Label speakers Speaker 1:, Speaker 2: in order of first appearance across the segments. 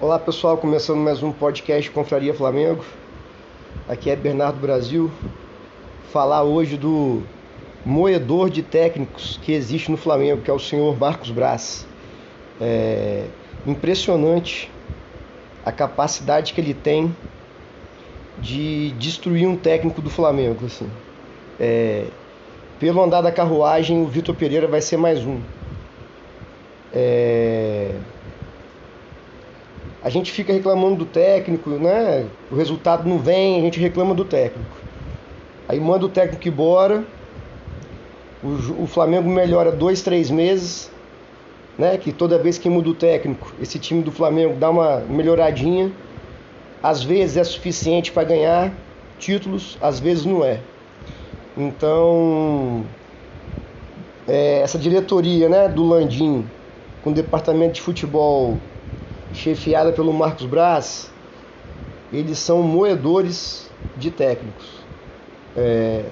Speaker 1: Olá pessoal, começando mais um podcast Confraria Flamengo. Aqui é Bernardo Brasil. Falar hoje do moedor de técnicos que existe no Flamengo, que é o senhor Marcos Braz. É impressionante a capacidade que ele tem de destruir um técnico do Flamengo. Assim. É, pelo andar da carruagem, o Vitor Pereira vai ser mais um. É, a gente fica reclamando do técnico, né? O resultado não vem, a gente reclama do técnico. Aí manda o técnico embora, o, o Flamengo melhora dois, três meses, né? Que toda vez que muda o técnico, esse time do Flamengo dá uma melhoradinha. Às vezes é suficiente para ganhar títulos, às vezes não é. Então, é, essa diretoria né, do Landim, com o departamento de futebol chefiada pelo Marcos Braz, eles são moedores de técnicos. É,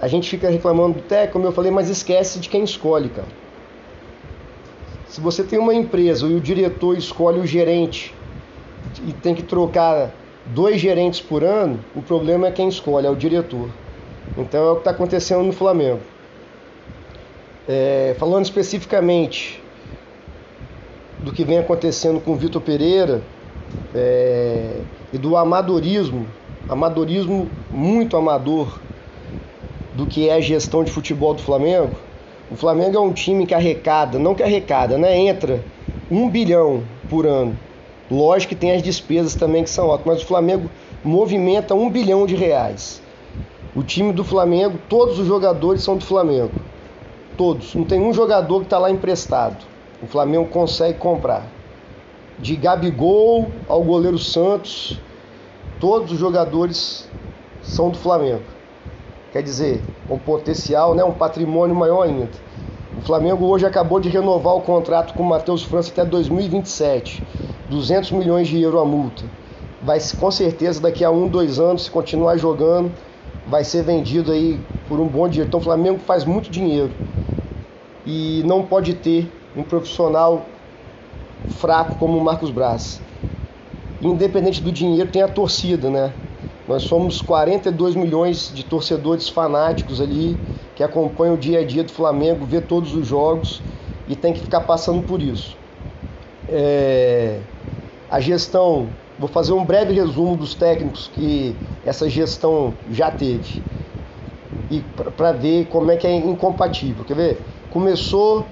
Speaker 1: a gente fica reclamando do técnico, como eu falei, mas esquece de quem escolhe, cara. Se você tem uma empresa e o diretor escolhe o gerente e tem que trocar dois gerentes por ano, o problema é quem escolhe, é o diretor. Então é o que está acontecendo no Flamengo. É, falando especificamente do que vem acontecendo com Vitor Pereira é, e do amadorismo, amadorismo muito amador do que é a gestão de futebol do Flamengo. O Flamengo é um time que arrecada, não que arrecada, né? Entra um bilhão por ano. Lógico que tem as despesas também que são altas, mas o Flamengo movimenta um bilhão de reais. O time do Flamengo, todos os jogadores são do Flamengo. Todos. Não tem um jogador que está lá emprestado. O Flamengo consegue comprar. De Gabigol ao goleiro Santos, todos os jogadores são do Flamengo. Quer dizer, um potencial, né, um patrimônio maior ainda. O Flamengo hoje acabou de renovar o contrato com o Matheus França até 2027. 200 milhões de euros a multa. Vai com certeza daqui a um, dois anos, se continuar jogando, vai ser vendido aí por um bom dinheiro. Então o Flamengo faz muito dinheiro e não pode ter um profissional fraco como o Marcos Braz. Independente do dinheiro, tem a torcida, né? Nós somos 42 milhões de torcedores fanáticos ali que acompanham o dia a dia do Flamengo, vê todos os jogos e tem que ficar passando por isso. É... A gestão Vou fazer um breve resumo dos técnicos que essa gestão já teve. E para ver como é que é incompatível. Quer ver? Começou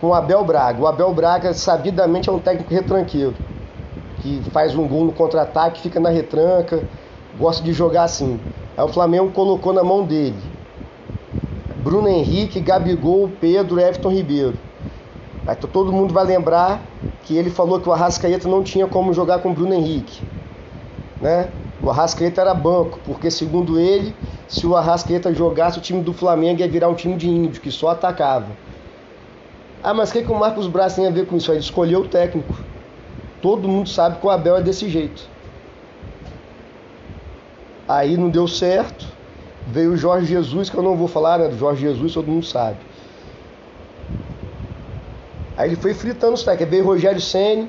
Speaker 1: com o Abel Braga. O Abel Braga, sabidamente, é um técnico retranqueiro. Que faz um gol no contra-ataque, fica na retranca, gosta de jogar assim. Aí o Flamengo colocou na mão dele. Bruno Henrique, Gabigol, Pedro, Everton Ribeiro. Aí todo mundo vai lembrar que ele falou que o Arrascaeta não tinha como jogar com o Bruno Henrique. Né? O Arrascaeta era banco, porque segundo ele, se o Arrascaeta jogasse o time do Flamengo ia virar um time de índio, que só atacava. Ah, mas o que, que o Marcos Braz tem a ver com isso? Ele escolheu o técnico. Todo mundo sabe que o Abel é desse jeito. Aí não deu certo. Veio o Jorge Jesus, que eu não vou falar, né? Do Jorge Jesus todo mundo sabe. Aí ele foi fritando os técnicos. Veio Rogério Senni,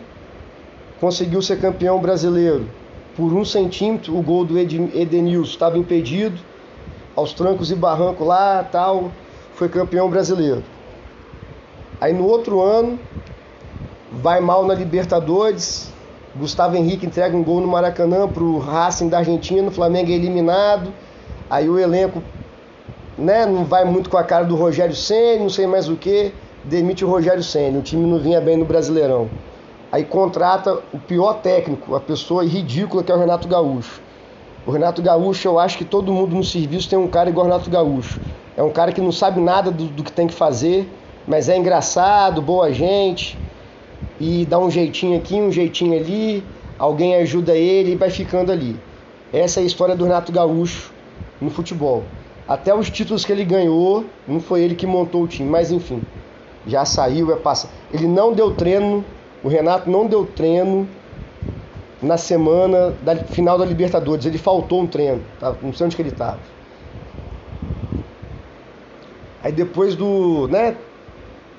Speaker 1: conseguiu ser campeão brasileiro por um centímetro. O gol do Edenilson estava impedido, aos trancos e barrancos lá, tal, foi campeão brasileiro. Aí no outro ano, vai mal na Libertadores. Gustavo Henrique entrega um gol no Maracanã para o Racing da Argentina, o Flamengo é eliminado. Aí o elenco né, não vai muito com a cara do Rogério Senna, não sei mais o que demite o Rogério Senna, o time não vinha bem no Brasileirão. Aí contrata o pior técnico, a pessoa ridícula que é o Renato Gaúcho. O Renato Gaúcho, eu acho que todo mundo no serviço tem um cara igual o Renato Gaúcho. É um cara que não sabe nada do, do que tem que fazer, mas é engraçado, boa gente, e dá um jeitinho aqui, um jeitinho ali, alguém ajuda ele e vai ficando ali. Essa é a história do Renato Gaúcho no futebol. Até os títulos que ele ganhou, não foi ele que montou o time, mas enfim já saiu, é passa. Ele não deu treino, o Renato não deu treino na semana da final da Libertadores. Ele faltou um treino, tá? não sei onde que ele estava. Aí depois do, né,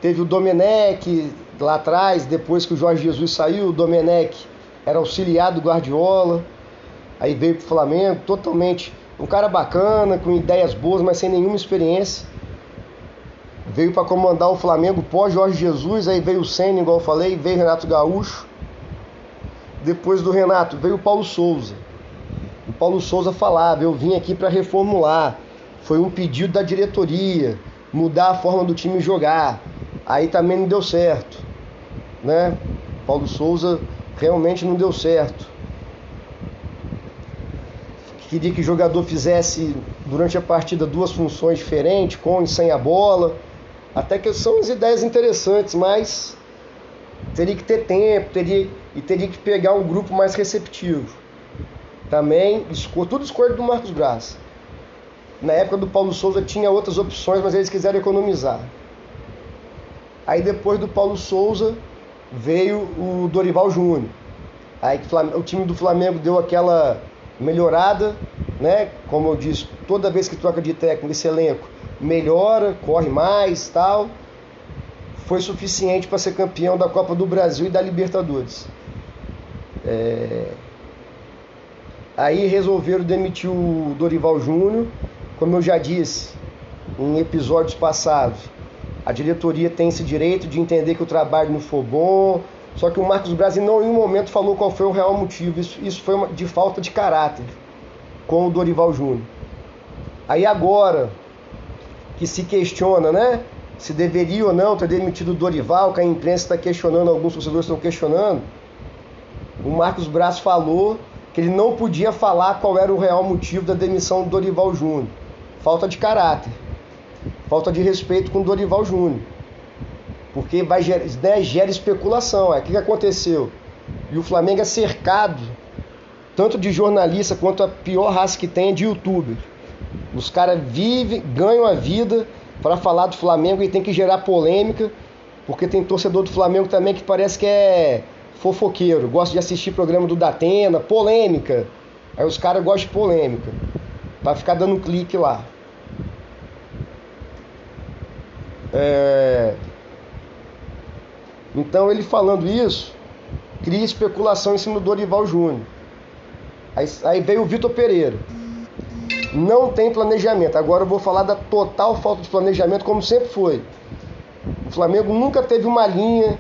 Speaker 1: teve o Domenech, lá atrás, depois que o Jorge Jesus saiu, o Domenech era auxiliar do Guardiola, aí veio pro Flamengo, totalmente um cara bacana, com ideias boas, mas sem nenhuma experiência. Veio para comandar o Flamengo pós Jorge Jesus, aí veio o Senna, igual eu falei, veio Renato Gaúcho. Depois do Renato veio o Paulo Souza. O Paulo Souza falava: Eu vim aqui para reformular. Foi um pedido da diretoria, mudar a forma do time jogar. Aí também não deu certo, né? Paulo Souza realmente não deu certo. Queria que o jogador fizesse durante a partida duas funções diferentes, com e sem a bola. Até que são as ideias interessantes, mas teria que ter tempo, teria e teria que pegar um grupo mais receptivo. Também, tudo escolha do Marcos Braz. Na época do Paulo Souza tinha outras opções, mas eles quiseram economizar. Aí depois do Paulo Souza veio o Dorival Júnior. Aí o time do Flamengo deu aquela melhorada, né? Como eu disse, toda vez que troca de técnico, esse elenco melhora, corre mais, tal. Foi suficiente para ser campeão da Copa do Brasil e da Libertadores. É... Aí resolveram demitir o Dorival Júnior, como eu já disse em episódios passados. A diretoria tem esse direito de entender que o trabalho não foi bom, só que o Marcos Braz em nenhum momento falou qual foi o real motivo. Isso, isso foi uma, de falta de caráter com o Dorival Júnior. Aí agora que se questiona, né? Se deveria ou não ter demitido o Dorival, que a imprensa está questionando, alguns torcedores estão questionando. O Marcos Braz falou que ele não podia falar qual era o real motivo da demissão do Dorival Júnior. Falta de caráter, falta de respeito com o Dorival Júnior. Porque vai né, gera especulação. É o que aconteceu? E o Flamengo é cercado, tanto de jornalista quanto a pior raça que tem é de youtuber. Os caras vivem, ganham a vida para falar do Flamengo e tem que gerar polêmica, porque tem torcedor do Flamengo também que parece que é fofoqueiro, gosta de assistir programa do Datena, polêmica. Aí os caras gostam de polêmica, para ficar dando clique lá. É... Então ele falando isso, cria especulação em cima do Dorival Júnior. Aí, aí veio o Vitor Pereira. Não tem planejamento. Agora eu vou falar da total falta de planejamento, como sempre foi. O Flamengo nunca teve uma linha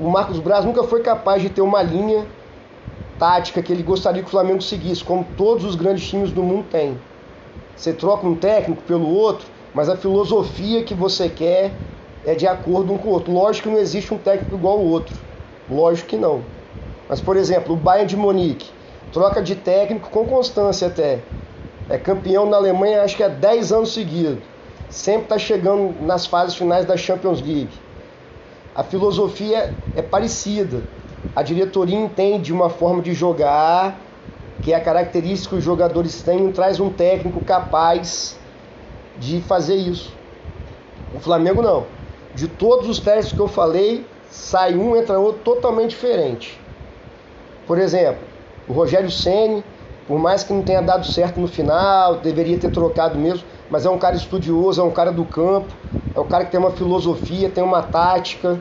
Speaker 1: o Marcos Braz nunca foi capaz de ter uma linha tática que ele gostaria que o Flamengo seguisse, como todos os grandes times do mundo têm. Você troca um técnico pelo outro, mas a filosofia que você quer é de acordo um com o outro. Lógico que não existe um técnico igual ao outro. Lógico que não. Mas, por exemplo, o Bayern de Munique troca de técnico com constância até. É campeão na Alemanha acho que há 10 anos seguidos. Sempre está chegando nas fases finais da Champions League a filosofia é parecida. A diretoria entende uma forma de jogar que é a característica que os jogadores têm e traz um técnico capaz de fazer isso. O Flamengo não. De todos os testes que eu falei, sai um, entra outro totalmente diferente. Por exemplo, o Rogério Ceni, por mais que não tenha dado certo no final, deveria ter trocado mesmo, mas é um cara estudioso, é um cara do campo, é um cara que tem uma filosofia, tem uma tática.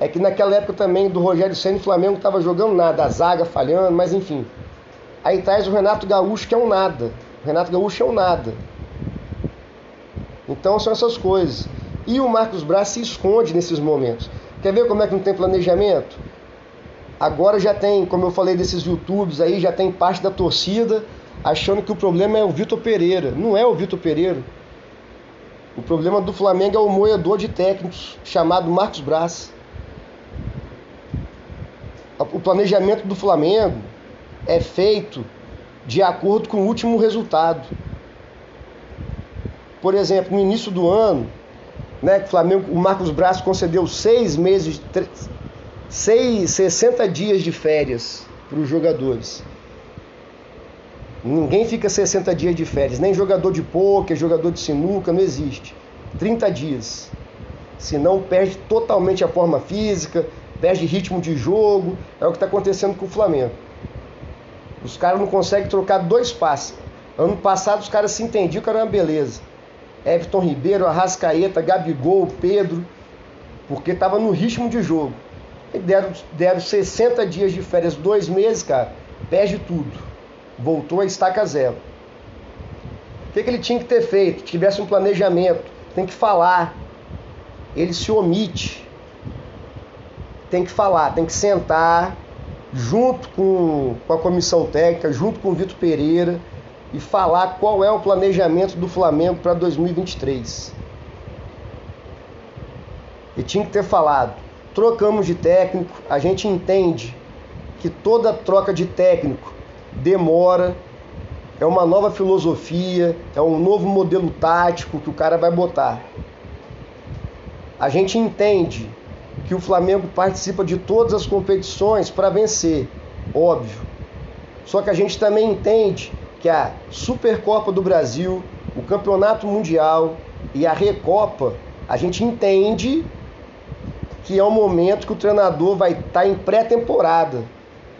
Speaker 1: É que naquela época também do Rogério Senna, o Flamengo estava jogando nada, a zaga falhando, mas enfim. Aí traz o Renato Gaúcho, que é um nada. O Renato Gaúcho é um nada. Então são essas coisas. E o Marcos Braz se esconde nesses momentos. Quer ver como é que não tem planejamento? Agora já tem, como eu falei desses YouTubes aí, já tem parte da torcida achando que o problema é o Vitor Pereira. Não é o Vitor Pereira. O problema do Flamengo é o moedor de técnicos chamado Marcos Braz. O planejamento do Flamengo é feito de acordo com o último resultado. Por exemplo, no início do ano, né, o Flamengo, o Marcos Braz concedeu seis meses, seis, 60 dias de férias para os jogadores. Ninguém fica 60 dias de férias, nem jogador de pôquer, jogador de sinuca, não existe. 30 dias. Senão perde totalmente a forma física, perde ritmo de jogo. É o que está acontecendo com o Flamengo. Os caras não conseguem trocar dois passes. Ano passado os caras se entendiam que era uma beleza. Everton Ribeiro, Arrascaeta, Gabigol, Pedro. porque estava no ritmo de jogo. E deram, deram 60 dias de férias, dois meses, cara, perde tudo. Voltou a estaca zero. O que, que ele tinha que ter feito? Tivesse um planejamento, tem que falar. Ele se omite. Tem que falar, tem que sentar junto com, com a comissão técnica, junto com o Vitor Pereira e falar qual é o planejamento do Flamengo para 2023. E tinha que ter falado. Trocamos de técnico, a gente entende que toda troca de técnico demora, é uma nova filosofia, é um novo modelo tático que o cara vai botar. A gente entende que o Flamengo participa de todas as competições para vencer, óbvio. Só que a gente também entende que a Supercopa do Brasil, o Campeonato Mundial e a Recopa, a gente entende que é o momento que o treinador vai estar tá em pré-temporada.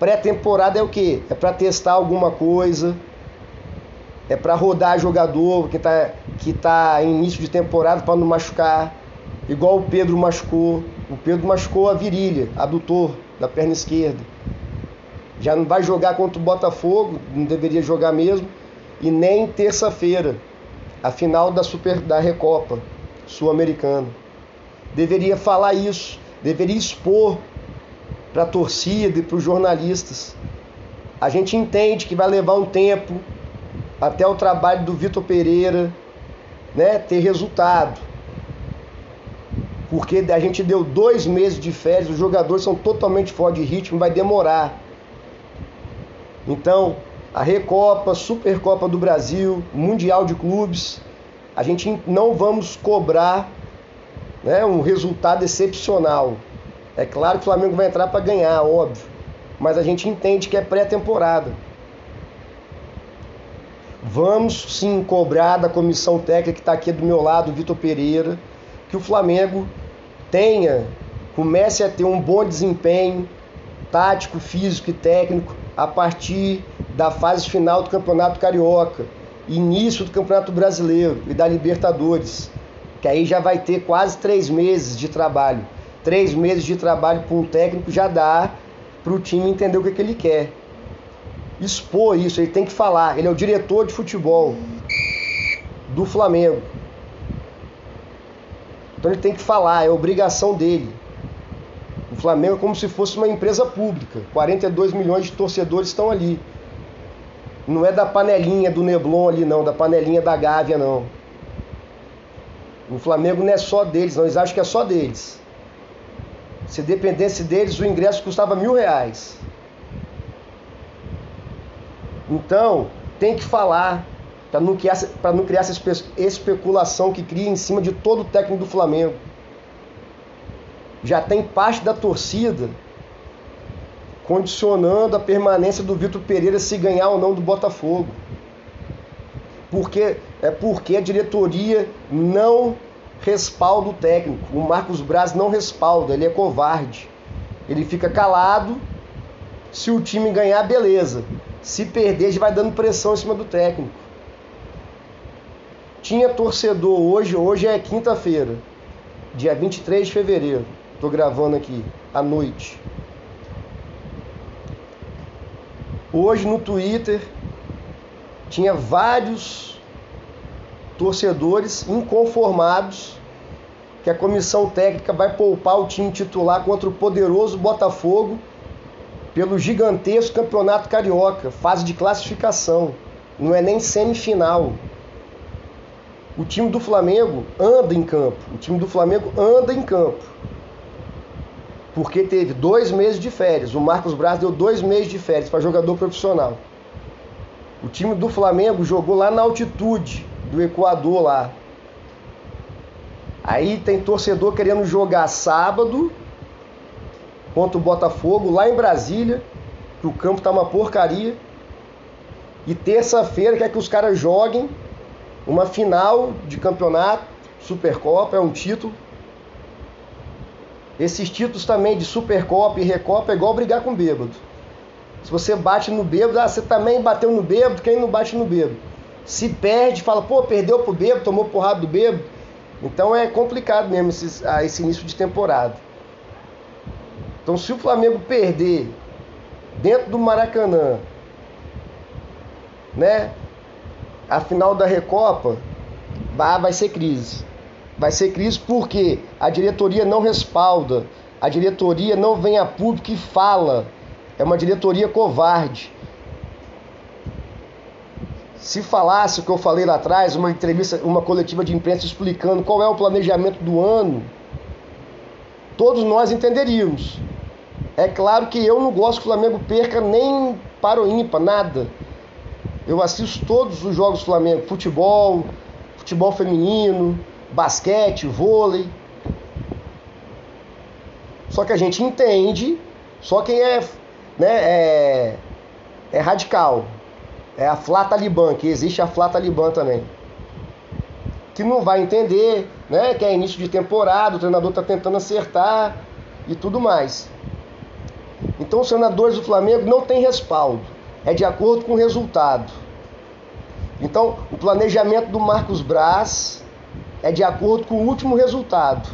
Speaker 1: Pré-temporada é o quê? É para testar alguma coisa, é para rodar jogador que está que tá em início de temporada para não machucar. Igual o Pedro machucou. O Pedro machucou a virilha, adutor da perna esquerda já não vai jogar contra o Botafogo, não deveria jogar mesmo, e nem terça-feira, a final da Super da Recopa Sul-Americana. Deveria falar isso, deveria expor para a torcida e para os jornalistas. A gente entende que vai levar um tempo até o trabalho do Vitor Pereira né, ter resultado. Porque a gente deu dois meses de férias, os jogadores são totalmente fora de ritmo, vai demorar. Então, a Recopa, Supercopa do Brasil, Mundial de Clubes, a gente não vamos cobrar né, um resultado excepcional. É claro que o Flamengo vai entrar para ganhar, óbvio, mas a gente entende que é pré-temporada. Vamos sim cobrar da comissão técnica que está aqui do meu lado, Vitor Pereira, que o Flamengo tenha, comece a ter um bom desempenho tático, físico e técnico a partir da fase final do Campeonato Carioca, início do Campeonato Brasileiro e da Libertadores, que aí já vai ter quase três meses de trabalho. Três meses de trabalho para um técnico já dá para o time entender o que, que ele quer. Expor isso, ele tem que falar. Ele é o diretor de futebol do Flamengo. Então ele tem que falar, é obrigação dele. O Flamengo é como se fosse uma empresa pública. 42 milhões de torcedores estão ali. Não é da panelinha do Neblon ali, não, da panelinha da Gávea, não. O Flamengo não é só deles, não. Eles acham que é só deles. Se dependesse deles, o ingresso custava mil reais. Então, tem que falar para não criar, não criar essa especulação que cria em cima de todo o técnico do Flamengo já tem parte da torcida condicionando a permanência do Vitor Pereira se ganhar ou não do Botafogo. Porque é porque a diretoria não respalda o técnico. O Marcos Braz não respalda, ele é covarde. Ele fica calado. Se o time ganhar, beleza. Se perder, já vai dando pressão em cima do técnico. Tinha torcedor hoje, hoje é quinta-feira, dia 23 de fevereiro. Tô gravando aqui à noite. Hoje no Twitter tinha vários torcedores inconformados que a comissão técnica vai poupar o time titular contra o poderoso Botafogo pelo gigantesco Campeonato Carioca, fase de classificação, não é nem semifinal. O time do Flamengo anda em campo, o time do Flamengo anda em campo porque teve dois meses de férias. O Marcos Braz deu dois meses de férias para jogador profissional. O time do Flamengo jogou lá na altitude do Equador lá. Aí tem torcedor querendo jogar sábado contra o Botafogo lá em Brasília, que o campo tá uma porcaria. E terça-feira quer que os caras joguem uma final de campeonato, Supercopa, é um título esses títulos também de Supercopa e Recopa é igual brigar com bêbado. Se você bate no bêbado, ah, você também bateu no bêbado, quem não bate no bêbado? Se perde, fala, pô, perdeu pro bêbado, tomou porrada do bêbado. Então é complicado mesmo esse, esse início de temporada. Então se o Flamengo perder dentro do Maracanã, né? A final da Recopa, vai ser crise. Vai ser crise porque a diretoria não respalda, a diretoria não vem a público e fala. É uma diretoria covarde. Se falasse o que eu falei lá atrás, uma entrevista, uma coletiva de imprensa explicando qual é o planejamento do ano, todos nós entenderíamos. É claro que eu não gosto que o Flamengo perca nem para o ímpar, nada. Eu assisto todos os jogos do Flamengo, futebol, futebol feminino, basquete, vôlei. Só que a gente entende, só quem é, né, é, é radical, é a Flá Talibã, que existe a Flá Talibã também. Que não vai entender, né? Que é início de temporada, o treinador está tentando acertar e tudo mais. Então os senadores do Flamengo não têm respaldo. É de acordo com o resultado. Então o planejamento do Marcos Braz é de acordo com o último resultado.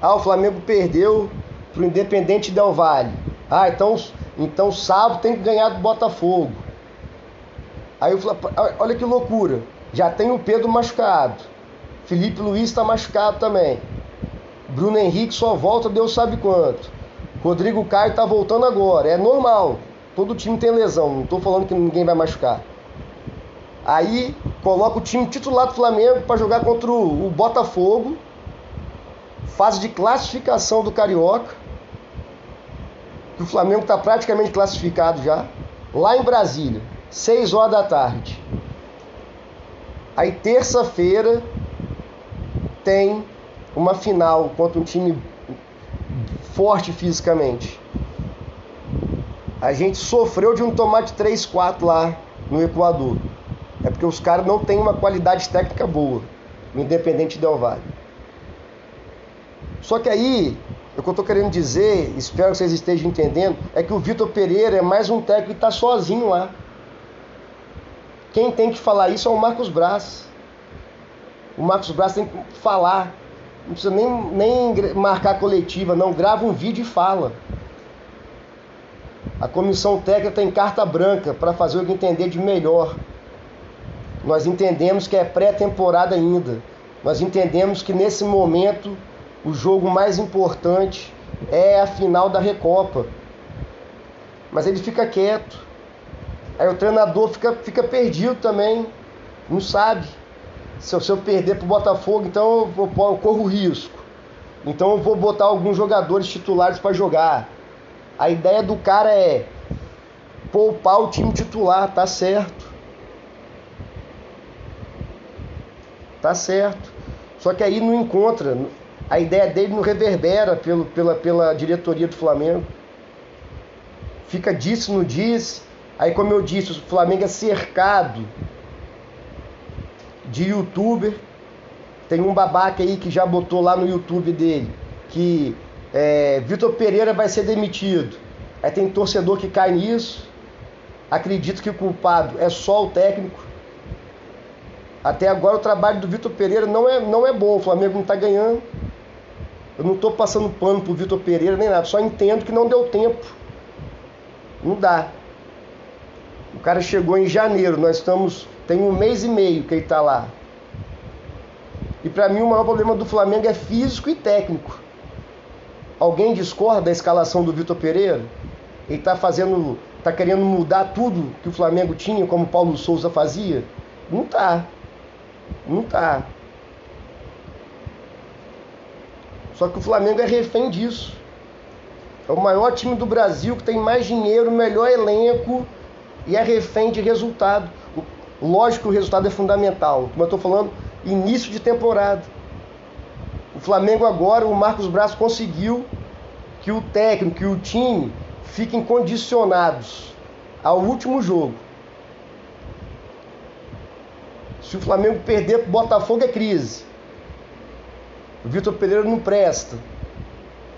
Speaker 1: Ah, o Flamengo perdeu para o Independente Del Vale. Ah, então então sábado tem que ganhar do Botafogo. Aí o olha que loucura. Já tem o Pedro machucado. Felipe Luiz está machucado também. Bruno Henrique só volta Deus sabe quanto. Rodrigo Caio está voltando agora. É normal. Todo time tem lesão. Não estou falando que ninguém vai machucar. Aí coloca o time titular do Flamengo para jogar contra o Botafogo. Fase de classificação do Carioca que o Flamengo está praticamente classificado já, lá em Brasília, 6 horas da tarde. Aí terça-feira tem uma final contra um time forte fisicamente. A gente sofreu de um tomate 3-4 lá no Equador. É porque os caras não têm uma qualidade técnica boa, no Independente Del Valle. Só que aí o que eu estou querendo dizer, espero que vocês estejam entendendo, é que o Vitor Pereira é mais um técnico que está sozinho lá. Quem tem que falar isso é o Marcos Braz. O Marcos Braz tem que falar. Não precisa nem, nem marcar coletiva, não. Grava um vídeo e fala. A comissão técnica tem carta branca para fazer o que entender de melhor. Nós entendemos que é pré-temporada ainda. Nós entendemos que nesse momento o jogo mais importante é a final da Recopa. Mas ele fica quieto. Aí o treinador fica, fica perdido também. Não sabe. Se eu, se eu perder para o Botafogo, então eu, eu, eu corro risco. Então eu vou botar alguns jogadores titulares para jogar. A ideia do cara é poupar o time titular, tá certo. Tá certo. Só que aí não encontra, a ideia dele não reverbera pelo, pela, pela diretoria do Flamengo. Fica disse, não diz. Aí, como eu disse, o Flamengo é cercado de youtuber. Tem um babaca aí que já botou lá no YouTube dele que é, Vitor Pereira vai ser demitido. Aí tem torcedor que cai nisso. Acredito que o culpado é só o técnico. Até agora o trabalho do Vitor Pereira não é, não é bom. O Flamengo não está ganhando. Eu não estou passando pano pro Vitor Pereira nem nada, só entendo que não deu tempo. Não dá. O cara chegou em janeiro, nós estamos. Tem um mês e meio que ele está lá. E para mim o maior problema do Flamengo é físico e técnico. Alguém discorda da escalação do Vitor Pereira? Ele está fazendo. está querendo mudar tudo que o Flamengo tinha, como o Paulo Souza fazia? Não tá. Não tá. Só que o Flamengo é refém disso. É o maior time do Brasil que tem mais dinheiro, melhor elenco e é refém de resultado. Lógico que o resultado é fundamental, como eu estou falando, início de temporada. O Flamengo agora, o Marcos Braz conseguiu que o técnico e o time fiquem condicionados ao último jogo. Se o Flamengo perder para o Botafogo é crise. O Vitor Pereira não presta.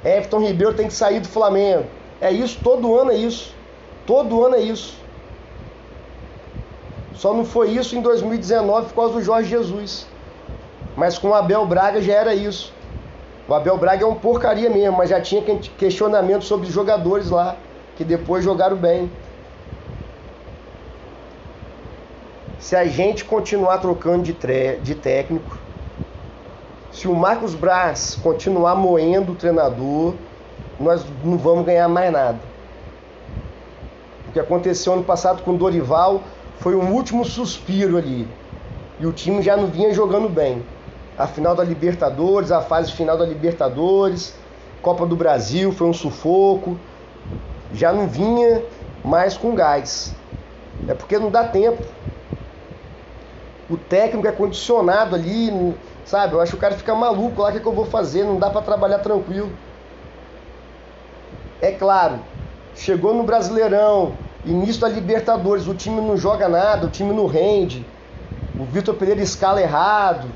Speaker 1: Everton Ribeiro tem que sair do Flamengo. É isso, todo ano é isso. Todo ano é isso. Só não foi isso em 2019 por causa do Jorge Jesus. Mas com o Abel Braga já era isso. O Abel Braga é um porcaria mesmo, mas já tinha questionamento sobre jogadores lá, que depois jogaram bem. Se a gente continuar trocando de, de técnico, se o Marcos Braz continuar moendo o treinador, nós não vamos ganhar mais nada. O que aconteceu ano passado com o Dorival foi um último suspiro ali. E o time já não vinha jogando bem a final da Libertadores, a fase final da Libertadores, Copa do Brasil, foi um sufoco. Já não vinha mais com gás. É porque não dá tempo. O técnico é condicionado ali, sabe? Eu acho que o cara fica maluco lá, o que, é que eu vou fazer? Não dá para trabalhar tranquilo. É claro, chegou no Brasileirão, início da Libertadores, o time não joga nada, o time não rende. O Vitor Pereira escala errado,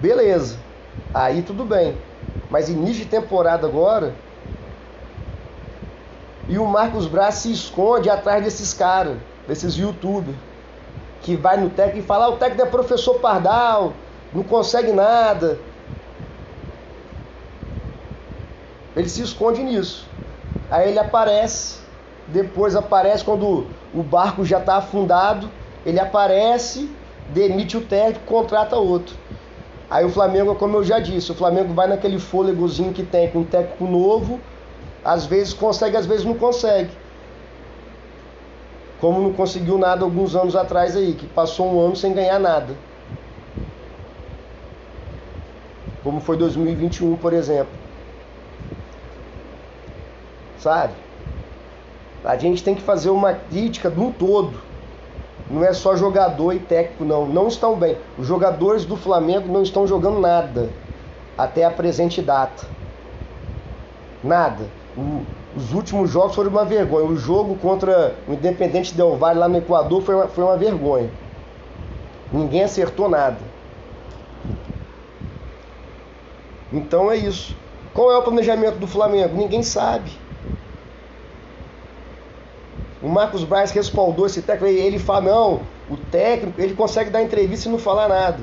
Speaker 1: Beleza. Aí tudo bem. Mas início de temporada agora. E o Marcos Braz se esconde atrás desses caras, desses youtubers. Que vai no técnico e fala, ah, o técnico é professor Pardal, não consegue nada. Ele se esconde nisso. Aí ele aparece, depois aparece quando o barco já está afundado, ele aparece, demite o técnico, contrata outro. Aí o Flamengo, como eu já disse, o Flamengo vai naquele fôlegozinho que tem com um técnico novo, às vezes consegue, às vezes não consegue. Como não conseguiu nada alguns anos atrás aí, que passou um ano sem ganhar nada. Como foi 2021, por exemplo. Sabe? A gente tem que fazer uma crítica um todo não é só jogador e técnico, não. Não estão bem. Os jogadores do Flamengo não estão jogando nada até a presente data. Nada. Os últimos jogos foram uma vergonha. O jogo contra o Independente Del Valle lá no Equador foi uma, foi uma vergonha. Ninguém acertou nada. Então é isso. Qual é o planejamento do Flamengo? Ninguém sabe. O Marcos Braz respaldou esse técnico. Ele fala: não, o técnico ele consegue dar entrevista e não falar nada.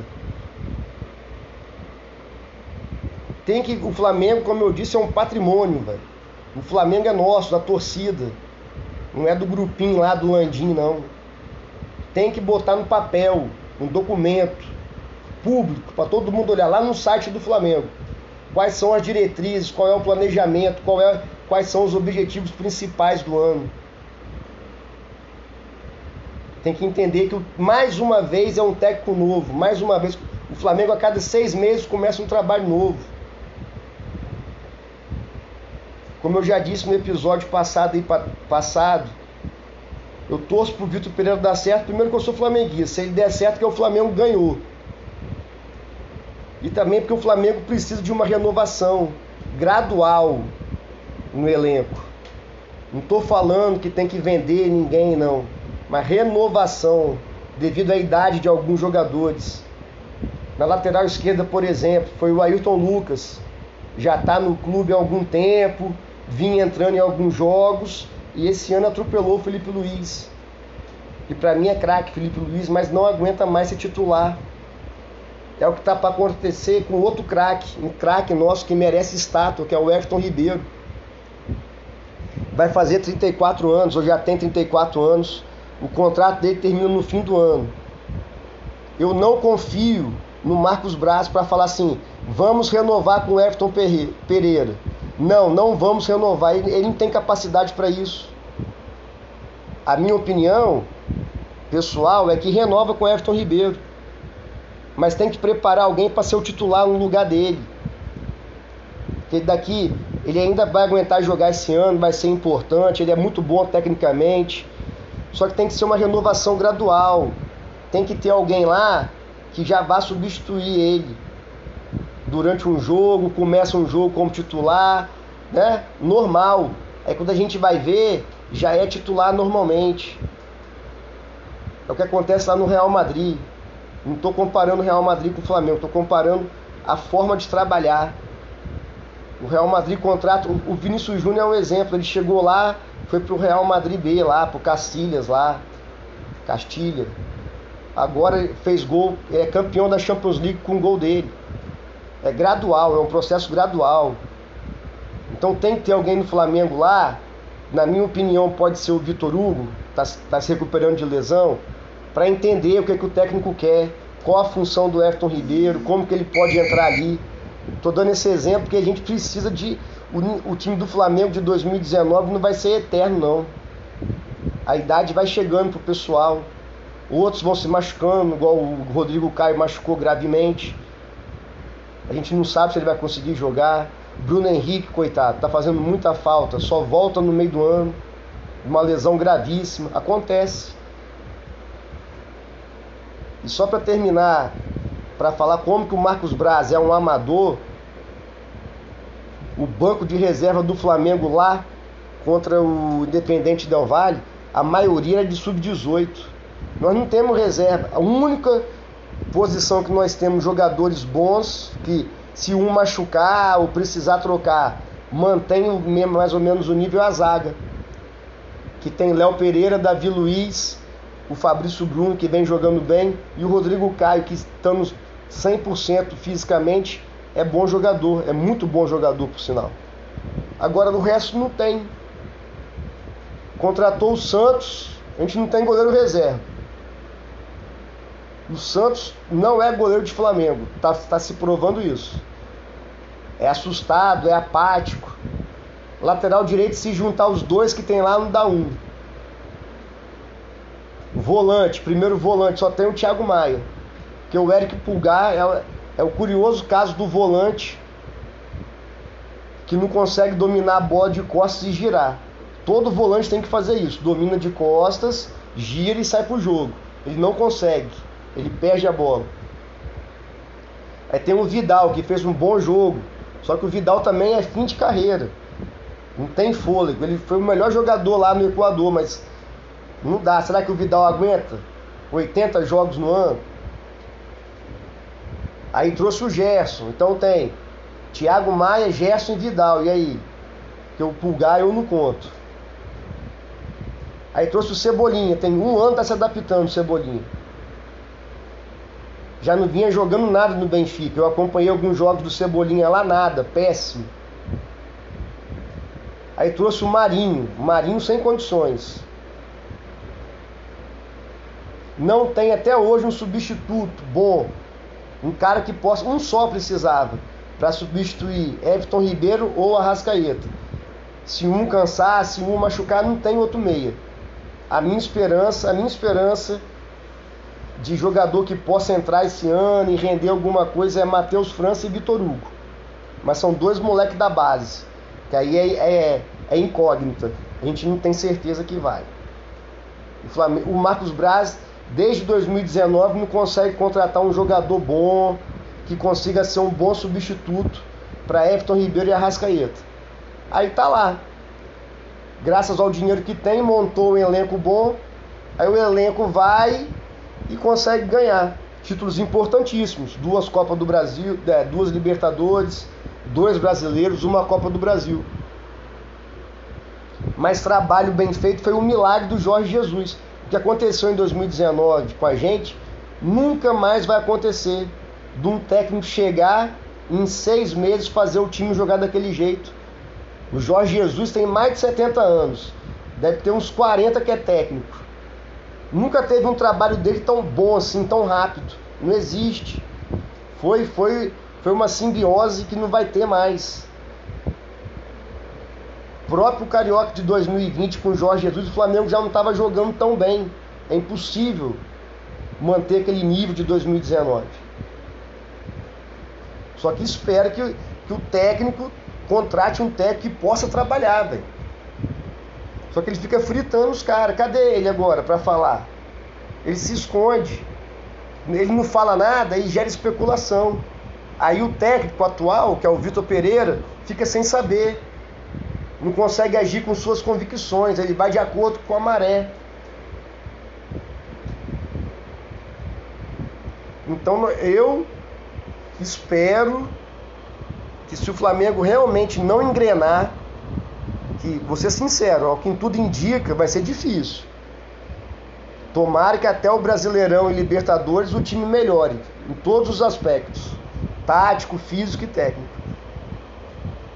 Speaker 1: Tem que o Flamengo, como eu disse, é um patrimônio, velho. O Flamengo é nosso, da torcida. Não é do grupinho lá do Landim, não. Tem que botar no papel, um documento público para todo mundo olhar lá no site do Flamengo. Quais são as diretrizes, qual é o planejamento, qual é, quais são os objetivos principais do ano tem que entender que mais uma vez é um técnico novo, mais uma vez o Flamengo a cada seis meses começa um trabalho novo. Como eu já disse no episódio passado, passado eu torço pro Vitor Pereira dar certo, primeiro que eu sou flamenguista, se ele der certo que o Flamengo ganhou. E também porque o Flamengo precisa de uma renovação gradual no elenco. Não estou falando que tem que vender ninguém, não uma renovação devido à idade de alguns jogadores. Na lateral esquerda, por exemplo, foi o Ailton Lucas. Já está no clube há algum tempo, vinha entrando em alguns jogos e esse ano atropelou o Felipe Luiz. E para mim é craque Felipe Luiz, mas não aguenta mais ser titular. É o que está para acontecer com outro craque, um craque nosso que merece estátua, que é o Everton Ribeiro. Vai fazer 34 anos, ou já tem 34 anos. O contrato dele termina no fim do ano. Eu não confio no Marcos Braz para falar assim: vamos renovar com o Everton Pereira. Não, não vamos renovar. Ele, não tem capacidade para isso. A minha opinião pessoal é que renova com Everton Ribeiro. Mas tem que preparar alguém para ser o titular no lugar dele. Porque daqui ele ainda vai aguentar jogar esse ano, vai ser importante, ele é muito bom tecnicamente só que tem que ser uma renovação gradual. Tem que ter alguém lá que já vá substituir ele durante um jogo, começa um jogo como titular, né? Normal. Aí quando a gente vai ver, já é titular normalmente. É o que acontece lá no Real Madrid. Não estou comparando o Real Madrid com o Flamengo, estou comparando a forma de trabalhar. O Real Madrid contrata. O Vinícius Júnior é um exemplo. Ele chegou lá, foi pro Real Madrid B lá, pro Castilhas lá, Castilha. Agora fez gol, é campeão da Champions League com o gol dele. É gradual, é um processo gradual. Então tem que ter alguém no Flamengo lá, na minha opinião pode ser o Vitor Hugo, está tá se recuperando de lesão, para entender o que, é que o técnico quer, qual a função do Everton Ribeiro, como que ele pode entrar ali. Estou dando esse exemplo porque a gente precisa de. O, o time do Flamengo de 2019 não vai ser eterno, não. A idade vai chegando pro pessoal. Outros vão se machucando, igual o Rodrigo Caio machucou gravemente. A gente não sabe se ele vai conseguir jogar. Bruno Henrique, coitado, tá fazendo muita falta, só volta no meio do ano. Uma lesão gravíssima. Acontece. E só para terminar, para falar como que o Marcos Braz é um amador, o banco de reserva do Flamengo lá contra o Independente Del Valle, a maioria é de sub-18. Nós não temos reserva. A única posição que nós temos jogadores bons que se um machucar ou precisar trocar, mantém mais ou menos o nível a zaga. Que tem Léo Pereira, Davi Luiz, o Fabrício Bruno, que vem jogando bem, e o Rodrigo Caio, que estamos 100% fisicamente, é bom jogador, é muito bom jogador, por sinal. Agora, no resto não tem. Contratou o Santos, a gente não tem goleiro reserva. O Santos não é goleiro de Flamengo, está tá se provando isso. É assustado, é apático. Lateral direito, se juntar os dois que tem lá, não dá um. Volante, primeiro volante, só tem o Thiago Maia. Que o Eric Pulgar é, é o curioso caso do volante que não consegue dominar a bola de costas e girar. Todo volante tem que fazer isso. Domina de costas, gira e sai pro jogo. Ele não consegue. Ele perde a bola. Aí tem o Vidal, que fez um bom jogo. Só que o Vidal também é fim de carreira. Não tem fôlego. Ele foi o melhor jogador lá no Equador, mas não dá. Será que o Vidal aguenta 80 jogos no ano? Aí trouxe o Gerson. Então tem Thiago Maia, Gerson e Vidal. E aí? Que o Pulgar eu não conto. Aí trouxe o Cebolinha. Tem um ano tá se adaptando o Cebolinha já não vinha jogando nada no Benfica. Eu acompanhei alguns jogos do Cebolinha lá, nada, péssimo. Aí trouxe o Marinho, Marinho sem condições. Não tem até hoje um substituto bom, um cara que possa, um só precisava para substituir Everton Ribeiro ou Arrascaeta. Se um cansar, se um machucar, não tem outro meia. A minha esperança, a minha esperança de jogador que possa entrar esse ano e render alguma coisa é Matheus França e Vitor Hugo. Mas são dois moleques da base, que aí é, é, é, incógnita. A gente não tem certeza que vai. O, Flamengo, o Marcos Braz, desde 2019, não consegue contratar um jogador bom, que consiga ser um bom substituto para Everton Ribeiro e Arrascaeta. Aí tá lá. Graças ao dinheiro que tem, montou um elenco bom. Aí o elenco vai e consegue ganhar títulos importantíssimos, duas Copas do Brasil, é, duas Libertadores, dois brasileiros, uma Copa do Brasil. Mas trabalho bem feito foi um milagre do Jorge Jesus. O que aconteceu em 2019 com a gente nunca mais vai acontecer de um técnico chegar em seis meses fazer o time jogar daquele jeito. O Jorge Jesus tem mais de 70 anos, deve ter uns 40 que é técnico. Nunca teve um trabalho dele tão bom assim, tão rápido. Não existe. Foi, foi, foi uma simbiose que não vai ter mais. O próprio Carioca de 2020 com o Jorge Jesus, o Flamengo já não estava jogando tão bem. É impossível manter aquele nível de 2019. Só que espera que, que o técnico contrate um técnico que possa trabalhar, velho. Só que ele fica fritando os caras. Cadê ele agora para falar? Ele se esconde. Ele não fala nada e gera especulação. Aí o técnico atual, que é o Vitor Pereira, fica sem saber. Não consegue agir com suas convicções. Ele vai de acordo com a maré. Então eu espero que se o Flamengo realmente não engrenar que, vou ser sincero, ao que tudo indica, vai ser difícil. Tomara que até o Brasileirão e Libertadores o time melhore, em todos os aspectos. tático, físico e técnico.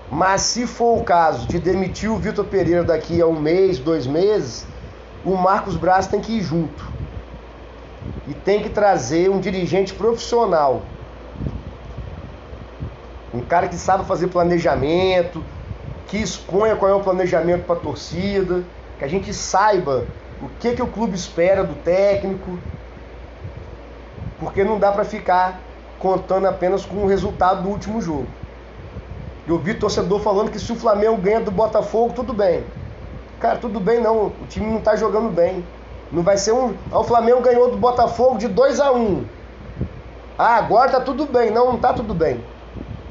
Speaker 1: Mas se for o caso de demitir o Vitor Pereira daqui a um mês, dois meses, o Marcos Braz tem que ir junto. E tem que trazer um dirigente profissional. Um cara que sabe fazer planejamento, que exponha qual é o planejamento para a torcida, que a gente saiba o que, que o clube espera do técnico, porque não dá para ficar contando apenas com o resultado do último jogo. Eu vi torcedor falando que se o Flamengo ganha do Botafogo, tudo bem. Cara, tudo bem não, o time não está jogando bem. Não vai ser um. Ah, o Flamengo ganhou do Botafogo de 2 a 1 um. Ah, agora tá tudo bem. Não, não tá tudo bem.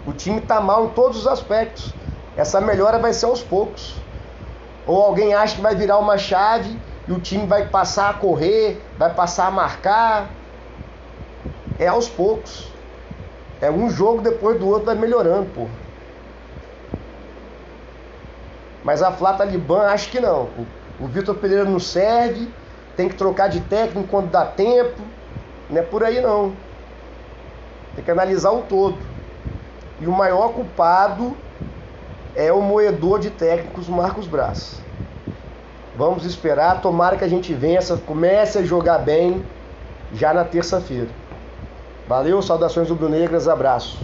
Speaker 1: O time tá mal em todos os aspectos. Essa melhora vai ser aos poucos. Ou alguém acha que vai virar uma chave e o time vai passar a correr, vai passar a marcar. É aos poucos. É um jogo depois do outro vai melhorando, pô. Mas a Flá Talibã acho que não. O Vitor Pereira não serve, tem que trocar de técnico quando dá tempo. Não é por aí não. Tem que analisar o todo. E o maior culpado é o moedor de técnicos Marcos Braz. Vamos esperar, tomara que a gente vença, comece a jogar bem já na terça-feira. Valeu, saudações rubro-negras, abraço.